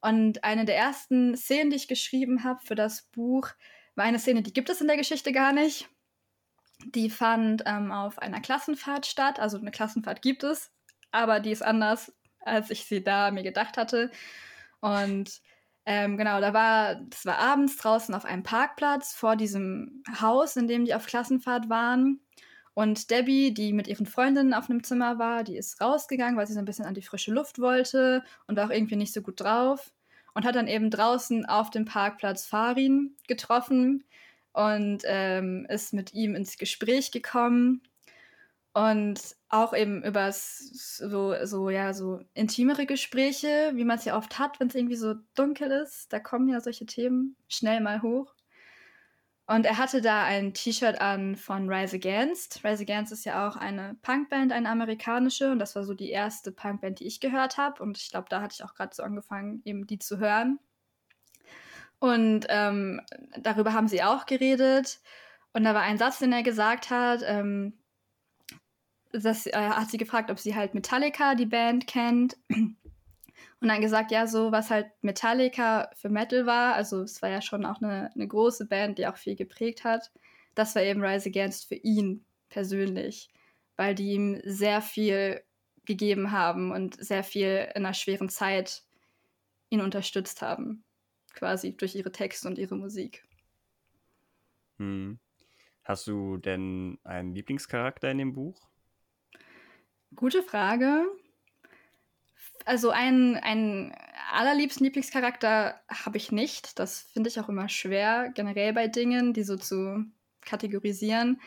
Und eine der ersten Szenen, die ich geschrieben habe für das Buch, war eine Szene, die gibt es in der Geschichte gar nicht. Die fand ähm, auf einer Klassenfahrt statt. Also eine Klassenfahrt gibt es, aber die ist anders, als ich sie da mir gedacht hatte. Und ähm, genau, da war, das war abends draußen auf einem Parkplatz vor diesem Haus, in dem die auf Klassenfahrt waren. Und Debbie, die mit ihren Freundinnen auf einem Zimmer war, die ist rausgegangen, weil sie so ein bisschen an die frische Luft wollte und war auch irgendwie nicht so gut drauf. Und hat dann eben draußen auf dem Parkplatz Farin getroffen und ähm, ist mit ihm ins Gespräch gekommen. Und auch eben über so, so, ja, so intimere Gespräche, wie man es ja oft hat, wenn es irgendwie so dunkel ist. Da kommen ja solche Themen schnell mal hoch. Und er hatte da ein T-Shirt an von Rise Against. Rise Against ist ja auch eine Punkband, eine amerikanische. Und das war so die erste Punkband, die ich gehört habe. Und ich glaube, da hatte ich auch gerade so angefangen, eben die zu hören. Und ähm, darüber haben sie auch geredet. Und da war ein Satz, den er gesagt hat. Ähm, dass, äh, hat sie gefragt, ob sie halt Metallica, die Band, kennt. Und dann gesagt, ja, so was halt Metallica für Metal war, also es war ja schon auch eine, eine große Band, die auch viel geprägt hat, das war eben Rise Against für ihn persönlich, weil die ihm sehr viel gegeben haben und sehr viel in einer schweren Zeit ihn unterstützt haben, quasi durch ihre Texte und ihre Musik. Hm. Hast du denn einen Lieblingscharakter in dem Buch? Gute Frage also einen, einen allerliebsten Lieblingscharakter habe ich nicht. Das finde ich auch immer schwer, generell bei Dingen, die so zu kategorisieren.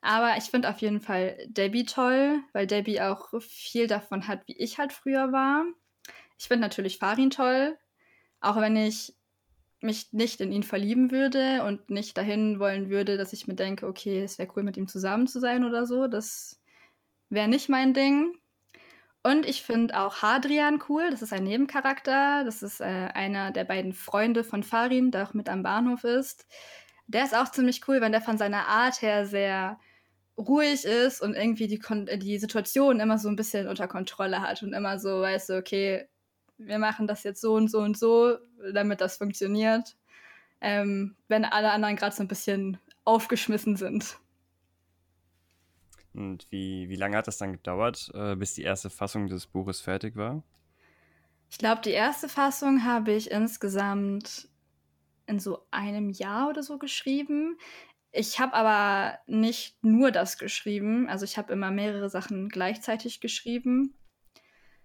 Aber ich finde auf jeden Fall Debbie toll, weil Debbie auch viel davon hat, wie ich halt früher war. Ich finde natürlich Farin toll, Auch wenn ich mich nicht in ihn verlieben würde und nicht dahin wollen würde, dass ich mir denke, okay, es wäre cool, mit ihm zusammen zu sein oder so. Das wäre nicht mein Ding. Und ich finde auch Hadrian cool. Das ist ein Nebencharakter. Das ist äh, einer der beiden Freunde von Farin, der auch mit am Bahnhof ist. Der ist auch ziemlich cool, wenn der von seiner Art her sehr ruhig ist und irgendwie die, Kon die Situation immer so ein bisschen unter Kontrolle hat und immer so, weißt du, okay, wir machen das jetzt so und so und so, damit das funktioniert. Ähm, wenn alle anderen gerade so ein bisschen aufgeschmissen sind. Und wie, wie lange hat das dann gedauert, äh, bis die erste Fassung des Buches fertig war? Ich glaube, die erste Fassung habe ich insgesamt in so einem Jahr oder so geschrieben. Ich habe aber nicht nur das geschrieben. Also ich habe immer mehrere Sachen gleichzeitig geschrieben.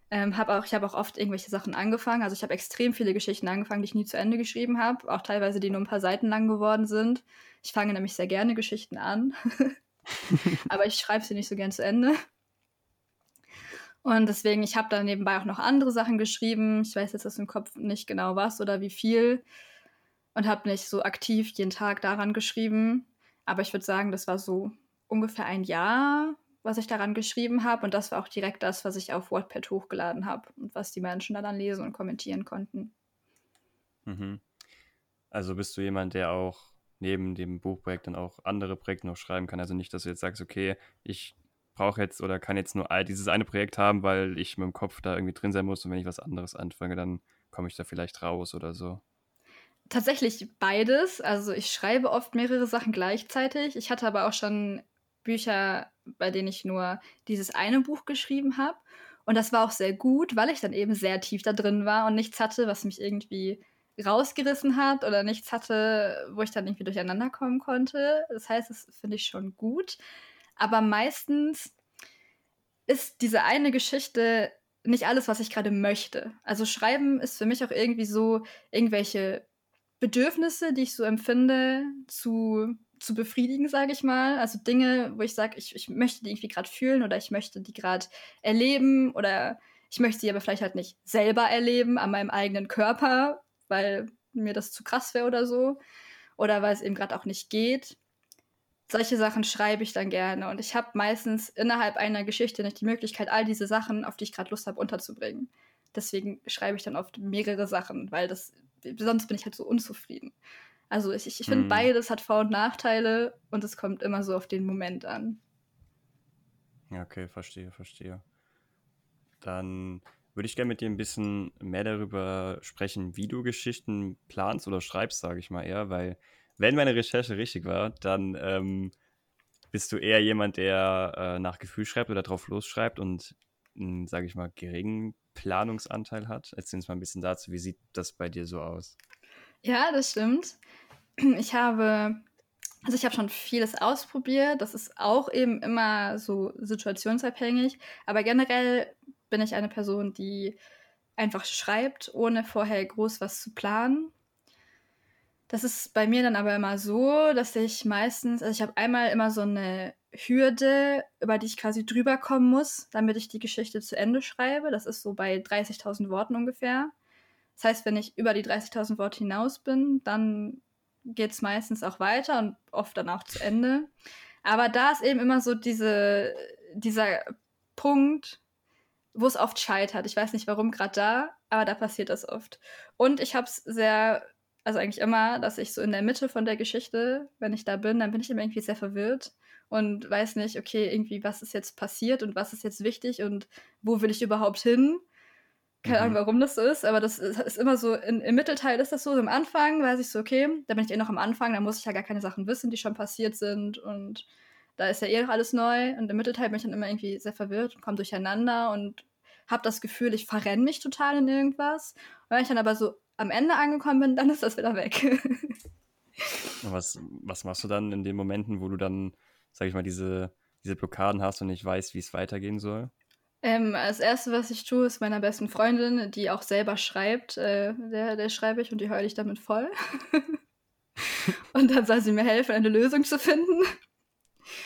Ähm, hab auch, ich habe auch oft irgendwelche Sachen angefangen. Also ich habe extrem viele Geschichten angefangen, die ich nie zu Ende geschrieben habe. Auch teilweise, die nur ein paar Seiten lang geworden sind. Ich fange nämlich sehr gerne Geschichten an. aber ich schreibe sie nicht so gern zu Ende. Und deswegen, ich habe da nebenbei auch noch andere Sachen geschrieben. Ich weiß jetzt aus dem Kopf nicht genau was oder wie viel. Und habe nicht so aktiv jeden Tag daran geschrieben. Aber ich würde sagen, das war so ungefähr ein Jahr, was ich daran geschrieben habe. Und das war auch direkt das, was ich auf WordPad hochgeladen habe und was die Menschen dann lesen und kommentieren konnten. Mhm. Also bist du jemand, der auch neben dem Buchprojekt dann auch andere Projekte noch schreiben kann. Also nicht, dass du jetzt sagst, okay, ich brauche jetzt oder kann jetzt nur dieses eine Projekt haben, weil ich mit dem Kopf da irgendwie drin sein muss und wenn ich was anderes anfange, dann komme ich da vielleicht raus oder so. Tatsächlich beides. Also ich schreibe oft mehrere Sachen gleichzeitig. Ich hatte aber auch schon Bücher, bei denen ich nur dieses eine Buch geschrieben habe. Und das war auch sehr gut, weil ich dann eben sehr tief da drin war und nichts hatte, was mich irgendwie rausgerissen hat oder nichts hatte, wo ich dann irgendwie durcheinander kommen konnte. Das heißt, das finde ich schon gut. Aber meistens ist diese eine Geschichte nicht alles, was ich gerade möchte. Also Schreiben ist für mich auch irgendwie so irgendwelche Bedürfnisse, die ich so empfinde, zu, zu befriedigen, sage ich mal. Also Dinge, wo ich sage, ich, ich möchte die irgendwie gerade fühlen oder ich möchte die gerade erleben oder ich möchte sie aber vielleicht halt nicht selber erleben an meinem eigenen Körper, weil mir das zu krass wäre oder so. Oder weil es eben gerade auch nicht geht. Solche Sachen schreibe ich dann gerne. Und ich habe meistens innerhalb einer Geschichte nicht die Möglichkeit, all diese Sachen, auf die ich gerade Lust habe, unterzubringen. Deswegen schreibe ich dann oft mehrere Sachen, weil das, sonst bin ich halt so unzufrieden. Also ich, ich finde, hm. beides hat Vor- und Nachteile und es kommt immer so auf den Moment an. Ja, okay, verstehe, verstehe. Dann würde ich gerne mit dir ein bisschen mehr darüber sprechen, wie du Geschichten planst oder schreibst, sage ich mal eher, weil wenn meine Recherche richtig war, dann ähm, bist du eher jemand, der äh, nach Gefühl schreibt oder drauf losschreibt und, sage ich mal, geringen Planungsanteil hat. Erzähl uns mal ein bisschen dazu, wie sieht das bei dir so aus? Ja, das stimmt. Ich habe, also ich habe schon vieles ausprobiert. Das ist auch eben immer so situationsabhängig. Aber generell bin ich eine Person, die einfach schreibt, ohne vorher groß was zu planen. Das ist bei mir dann aber immer so, dass ich meistens, also ich habe einmal immer so eine Hürde, über die ich quasi drüber kommen muss, damit ich die Geschichte zu Ende schreibe. Das ist so bei 30.000 Worten ungefähr. Das heißt, wenn ich über die 30.000 Worte hinaus bin, dann geht es meistens auch weiter und oft dann auch zu Ende. Aber da ist eben immer so diese, dieser Punkt, wo es oft scheitert. Ich weiß nicht warum gerade da, aber da passiert das oft. Und ich habe es sehr, also eigentlich immer, dass ich so in der Mitte von der Geschichte, wenn ich da bin, dann bin ich immer irgendwie sehr verwirrt und weiß nicht, okay, irgendwie, was ist jetzt passiert und was ist jetzt wichtig und wo will ich überhaupt hin? Keine Ahnung, mhm. warum das so ist, aber das ist, immer so, in, im Mittelteil ist das so, am Anfang weiß ich so, okay, da bin ich eh noch am Anfang, da muss ich ja gar keine Sachen wissen, die schon passiert sind und da ist ja eh noch alles neu und im Mittelteil bin ich dann immer irgendwie sehr verwirrt und komme durcheinander und habe das Gefühl, ich verrenne mich total in irgendwas. Und wenn ich dann aber so am Ende angekommen bin, dann ist das wieder weg. was, was machst du dann in den Momenten, wo du dann, sag ich mal, diese, diese Blockaden hast und nicht weißt, wie es weitergehen soll? Ähm, als erste, was ich tue, ist meiner besten Freundin, die auch selber schreibt, äh, der, der schreibe ich und die heule ich damit voll. und dann soll sie mir helfen, eine Lösung zu finden.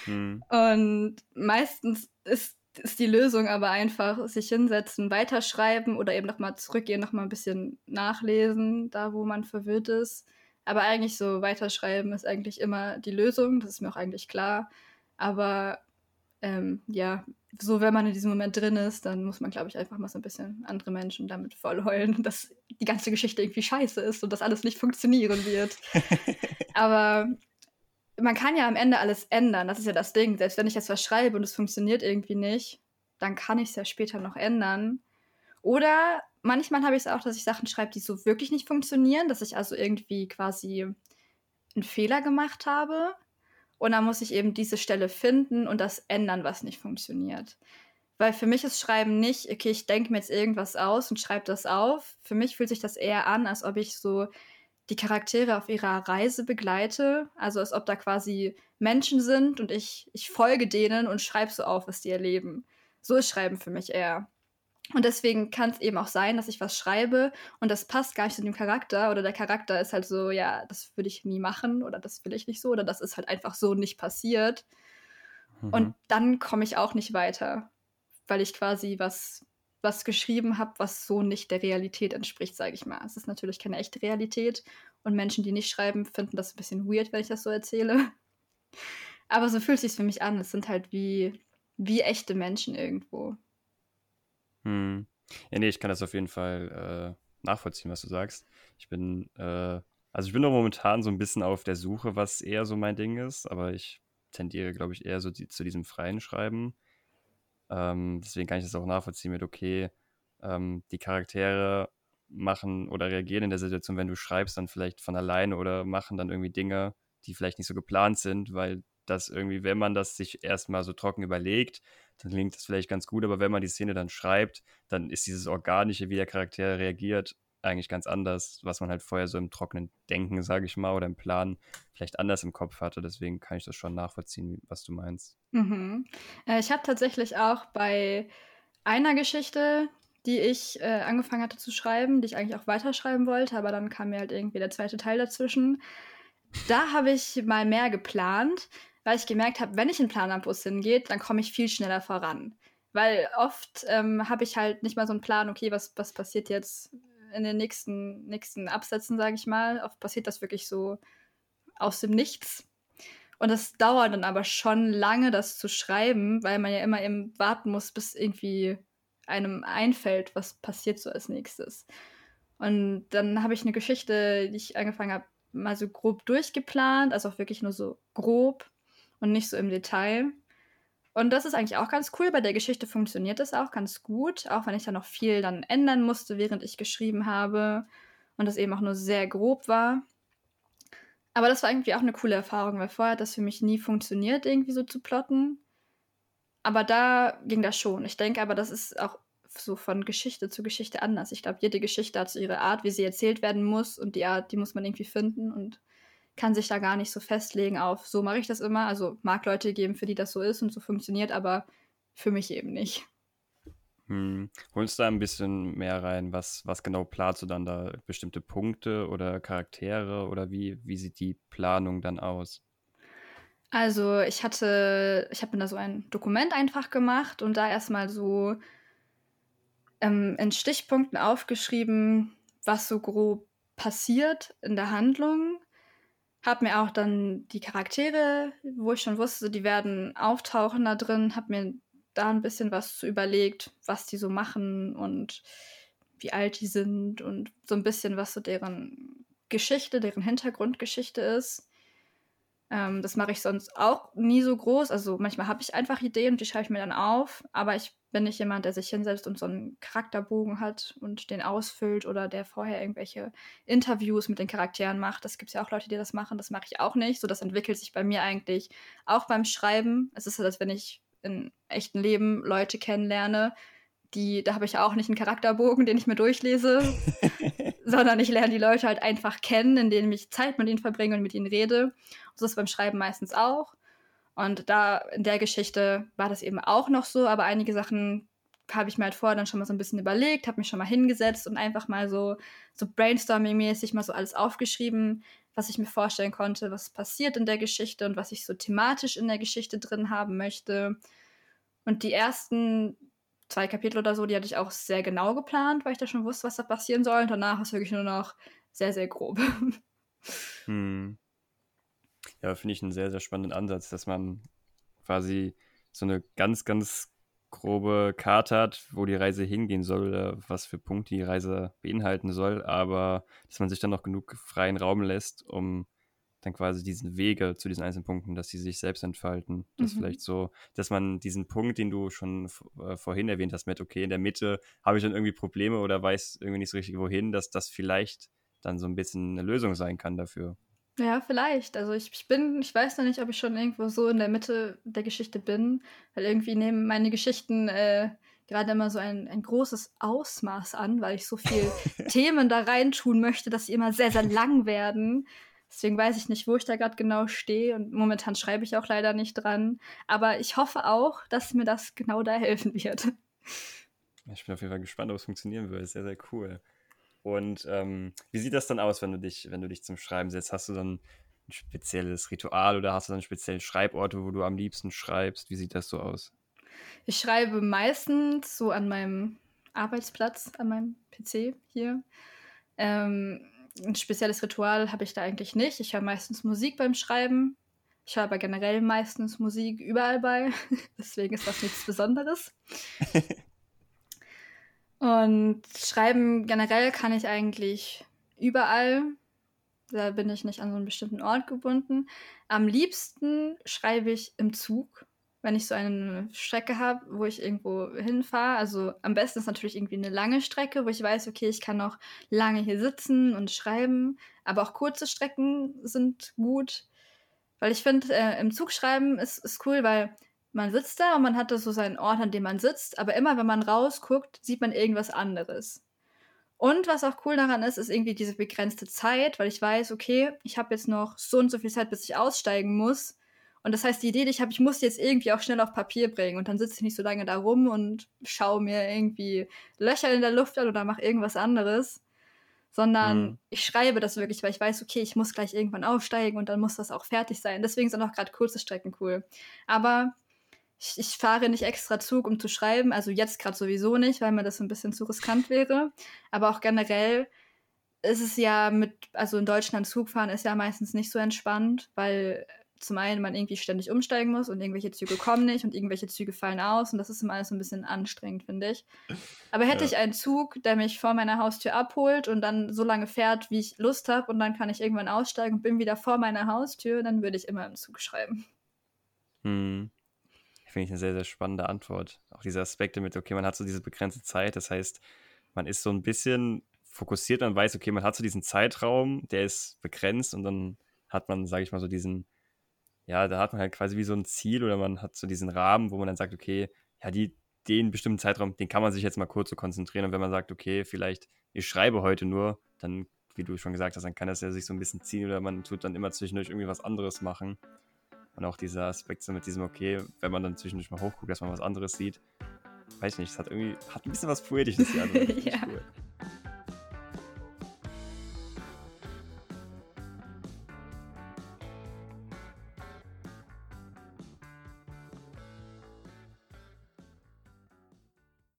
Hm. Und meistens ist ist die Lösung aber einfach sich hinsetzen, weiterschreiben oder eben nochmal zurückgehen, nochmal ein bisschen nachlesen, da wo man verwirrt ist. Aber eigentlich so weiterschreiben ist eigentlich immer die Lösung, das ist mir auch eigentlich klar. Aber ähm, ja, so wenn man in diesem Moment drin ist, dann muss man, glaube ich, einfach mal so ein bisschen andere Menschen damit vollheulen, dass die ganze Geschichte irgendwie scheiße ist und dass alles nicht funktionieren wird. Aber man kann ja am Ende alles ändern, das ist ja das Ding. Selbst wenn ich jetzt was schreibe und es funktioniert irgendwie nicht, dann kann ich es ja später noch ändern. Oder manchmal habe ich es auch, dass ich Sachen schreibe, die so wirklich nicht funktionieren, dass ich also irgendwie quasi einen Fehler gemacht habe. Und dann muss ich eben diese Stelle finden und das ändern, was nicht funktioniert. Weil für mich ist Schreiben nicht, okay, ich denke mir jetzt irgendwas aus und schreibe das auf. Für mich fühlt sich das eher an, als ob ich so die Charaktere auf ihrer Reise begleite. Also als ob da quasi Menschen sind und ich, ich folge denen und schreibe so auf, was die erleben. So ist Schreiben für mich eher. Und deswegen kann es eben auch sein, dass ich was schreibe und das passt gar nicht zu dem Charakter oder der Charakter ist halt so, ja, das würde ich nie machen oder das will ich nicht so oder das ist halt einfach so nicht passiert. Mhm. Und dann komme ich auch nicht weiter, weil ich quasi was was geschrieben habe, was so nicht der Realität entspricht, sage ich mal. Es ist natürlich keine echte Realität und Menschen, die nicht schreiben, finden das ein bisschen weird, wenn ich das so erzähle. Aber so fühlt sich für mich an. Es sind halt wie, wie echte Menschen irgendwo. Hm. Ja, nee, ich kann das auf jeden Fall äh, nachvollziehen, was du sagst. Ich bin, äh, also ich bin doch momentan so ein bisschen auf der Suche, was eher so mein Ding ist, aber ich tendiere, glaube ich, eher so die, zu diesem freien Schreiben. Ähm, deswegen kann ich das auch nachvollziehen mit, okay, ähm, die Charaktere machen oder reagieren in der Situation, wenn du schreibst, dann vielleicht von alleine oder machen dann irgendwie Dinge, die vielleicht nicht so geplant sind, weil das irgendwie, wenn man das sich erstmal so trocken überlegt, dann klingt das vielleicht ganz gut, aber wenn man die Szene dann schreibt, dann ist dieses Organische, wie der Charakter reagiert, eigentlich ganz anders, was man halt vorher so im trockenen Denken, sage ich mal, oder im Plan vielleicht anders im Kopf hatte. Deswegen kann ich das schon nachvollziehen, was du meinst. Mhm. Äh, ich habe tatsächlich auch bei einer Geschichte, die ich äh, angefangen hatte zu schreiben, die ich eigentlich auch weiterschreiben wollte, aber dann kam mir halt irgendwie der zweite Teil dazwischen. Da habe ich mal mehr geplant, weil ich gemerkt habe, wenn ich in Planabus hingeht, dann komme ich viel schneller voran. Weil oft ähm, habe ich halt nicht mal so einen Plan, okay, was, was passiert jetzt in den nächsten, nächsten Absätzen, sage ich mal. Oft passiert das wirklich so aus dem Nichts. Und es dauert dann aber schon lange, das zu schreiben, weil man ja immer eben warten muss, bis irgendwie einem einfällt, was passiert so als nächstes. Und dann habe ich eine Geschichte, die ich angefangen habe, mal so grob durchgeplant, also auch wirklich nur so grob und nicht so im Detail. Und das ist eigentlich auch ganz cool. Bei der Geschichte funktioniert das auch ganz gut, auch wenn ich da noch viel dann ändern musste, während ich geschrieben habe und das eben auch nur sehr grob war. Aber das war irgendwie auch eine coole Erfahrung, weil vorher hat das für mich nie funktioniert, irgendwie so zu plotten. Aber da ging das schon. Ich denke aber, das ist auch so von Geschichte zu Geschichte anders. Ich glaube, jede Geschichte hat so ihre Art, wie sie erzählt werden muss und die Art, die muss man irgendwie finden und kann sich da gar nicht so festlegen auf, so mache ich das immer. Also mag Leute geben, für die das so ist und so funktioniert, aber für mich eben nicht. Hm. Holst du da ein bisschen mehr rein? Was, was genau planst du dann da? Bestimmte Punkte oder Charaktere oder wie, wie sieht die Planung dann aus? Also ich hatte, ich habe mir da so ein Dokument einfach gemacht und da erstmal so ähm, in Stichpunkten aufgeschrieben, was so grob passiert in der Handlung hab mir auch dann die Charaktere, wo ich schon wusste, die werden auftauchen da drin, hab mir da ein bisschen was zu überlegt, was die so machen und wie alt die sind und so ein bisschen, was so deren Geschichte, deren Hintergrundgeschichte ist. Ähm, das mache ich sonst auch nie so groß. Also manchmal habe ich einfach Ideen und die schreibe ich mir dann auf, aber ich bin nicht jemand, der sich hinsetzt und so einen Charakterbogen hat und den ausfüllt oder der vorher irgendwelche Interviews mit den Charakteren macht. Das gibt es ja auch Leute, die das machen. Das mache ich auch nicht. So, das entwickelt sich bei mir eigentlich auch beim Schreiben. Es ist so, als wenn ich in echten Leben Leute kennenlerne, die, da habe ich auch nicht einen Charakterbogen, den ich mir durchlese, sondern ich lerne die Leute halt einfach kennen, indem ich Zeit mit ihnen verbringe und mit ihnen rede. Und so ist beim Schreiben meistens auch. Und da in der Geschichte war das eben auch noch so, aber einige Sachen habe ich mir halt vorher dann schon mal so ein bisschen überlegt, habe mich schon mal hingesetzt und einfach mal so, so brainstorming-mäßig mal so alles aufgeschrieben, was ich mir vorstellen konnte, was passiert in der Geschichte und was ich so thematisch in der Geschichte drin haben möchte. Und die ersten zwei Kapitel oder so, die hatte ich auch sehr genau geplant, weil ich da schon wusste, was da passieren soll. Und danach ist wirklich nur noch sehr, sehr grob. Hm. Ja, finde ich einen sehr, sehr spannenden Ansatz, dass man quasi so eine ganz, ganz grobe Karte hat, wo die Reise hingehen soll was für Punkte die Reise beinhalten soll, aber dass man sich dann noch genug freien Raum lässt, um dann quasi diesen Wege zu diesen einzelnen Punkten, dass sie sich selbst entfalten. Das mhm. vielleicht so, dass man diesen Punkt, den du schon äh, vorhin erwähnt hast, mit, okay, in der Mitte habe ich dann irgendwie Probleme oder weiß irgendwie nicht so richtig wohin, dass das vielleicht dann so ein bisschen eine Lösung sein kann dafür. Ja, vielleicht. Also ich, ich bin, ich weiß noch nicht, ob ich schon irgendwo so in der Mitte der Geschichte bin, weil irgendwie nehmen meine Geschichten äh, gerade immer so ein, ein großes Ausmaß an, weil ich so viel Themen da reintun möchte, dass sie immer sehr, sehr lang werden. Deswegen weiß ich nicht, wo ich da gerade genau stehe und momentan schreibe ich auch leider nicht dran. Aber ich hoffe auch, dass mir das genau da helfen wird. Ich bin auf jeden Fall gespannt, ob es funktionieren wird. Sehr, sehr cool. Und ähm, wie sieht das dann aus, wenn du dich, wenn du dich zum Schreiben setzt? Hast du dann ein spezielles Ritual oder hast du dann spezielle Schreiborte, wo du am liebsten schreibst? Wie sieht das so aus? Ich schreibe meistens so an meinem Arbeitsplatz, an meinem PC hier. Ähm, ein spezielles Ritual habe ich da eigentlich nicht. Ich höre meistens Musik beim Schreiben. Ich höre aber generell meistens Musik überall bei. Deswegen ist das nichts Besonderes. Und schreiben generell kann ich eigentlich überall. Da bin ich nicht an so einen bestimmten Ort gebunden. Am liebsten schreibe ich im Zug wenn ich so eine Strecke habe, wo ich irgendwo hinfahre. Also am besten ist natürlich irgendwie eine lange Strecke, wo ich weiß, okay, ich kann noch lange hier sitzen und schreiben. Aber auch kurze Strecken sind gut. Weil ich finde, äh, im Zug schreiben ist, ist cool, weil man sitzt da und man hat da so seinen Ort, an dem man sitzt. Aber immer, wenn man rausguckt, sieht man irgendwas anderes. Und was auch cool daran ist, ist irgendwie diese begrenzte Zeit, weil ich weiß, okay, ich habe jetzt noch so und so viel Zeit, bis ich aussteigen muss. Und das heißt, die Idee, die ich habe, ich muss jetzt irgendwie auch schnell auf Papier bringen. Und dann sitze ich nicht so lange da rum und schaue mir irgendwie Löcher in der Luft an oder mache irgendwas anderes. Sondern mhm. ich schreibe das wirklich, weil ich weiß, okay, ich muss gleich irgendwann aufsteigen und dann muss das auch fertig sein. Deswegen sind auch gerade kurze Strecken cool. Aber ich, ich, fahre nicht extra Zug, um zu schreiben. Also jetzt gerade sowieso nicht, weil mir das ein bisschen zu riskant wäre. Aber auch generell ist es ja mit, also in Deutschland Zug fahren ist ja meistens nicht so entspannt, weil zum einen man irgendwie ständig umsteigen muss und irgendwelche Züge kommen nicht und irgendwelche Züge fallen aus und das ist immer alles ein bisschen anstrengend, finde ich. Aber hätte ja. ich einen Zug, der mich vor meiner Haustür abholt und dann so lange fährt, wie ich Lust habe und dann kann ich irgendwann aussteigen und bin wieder vor meiner Haustür, dann würde ich immer im Zug schreiben. Hm. Finde ich eine sehr, sehr spannende Antwort. Auch diese Aspekte mit, okay, man hat so diese begrenzte Zeit, das heißt, man ist so ein bisschen fokussiert und weiß, okay, man hat so diesen Zeitraum, der ist begrenzt und dann hat man, sage ich mal, so diesen ja, da hat man halt quasi wie so ein Ziel oder man hat so diesen Rahmen, wo man dann sagt, okay, ja, die, den bestimmten Zeitraum, den kann man sich jetzt mal kurz so konzentrieren. Und wenn man sagt, okay, vielleicht ich schreibe heute nur, dann, wie du schon gesagt hast, dann kann das ja sich so ein bisschen ziehen oder man tut dann immer zwischendurch irgendwie was anderes machen. Und auch dieser Aspekt so mit diesem, okay, wenn man dann zwischendurch mal hochguckt, dass man was anderes sieht. Weiß ich nicht, es hat irgendwie, hat ein bisschen was Poetisches hier. Also, ja. Cool.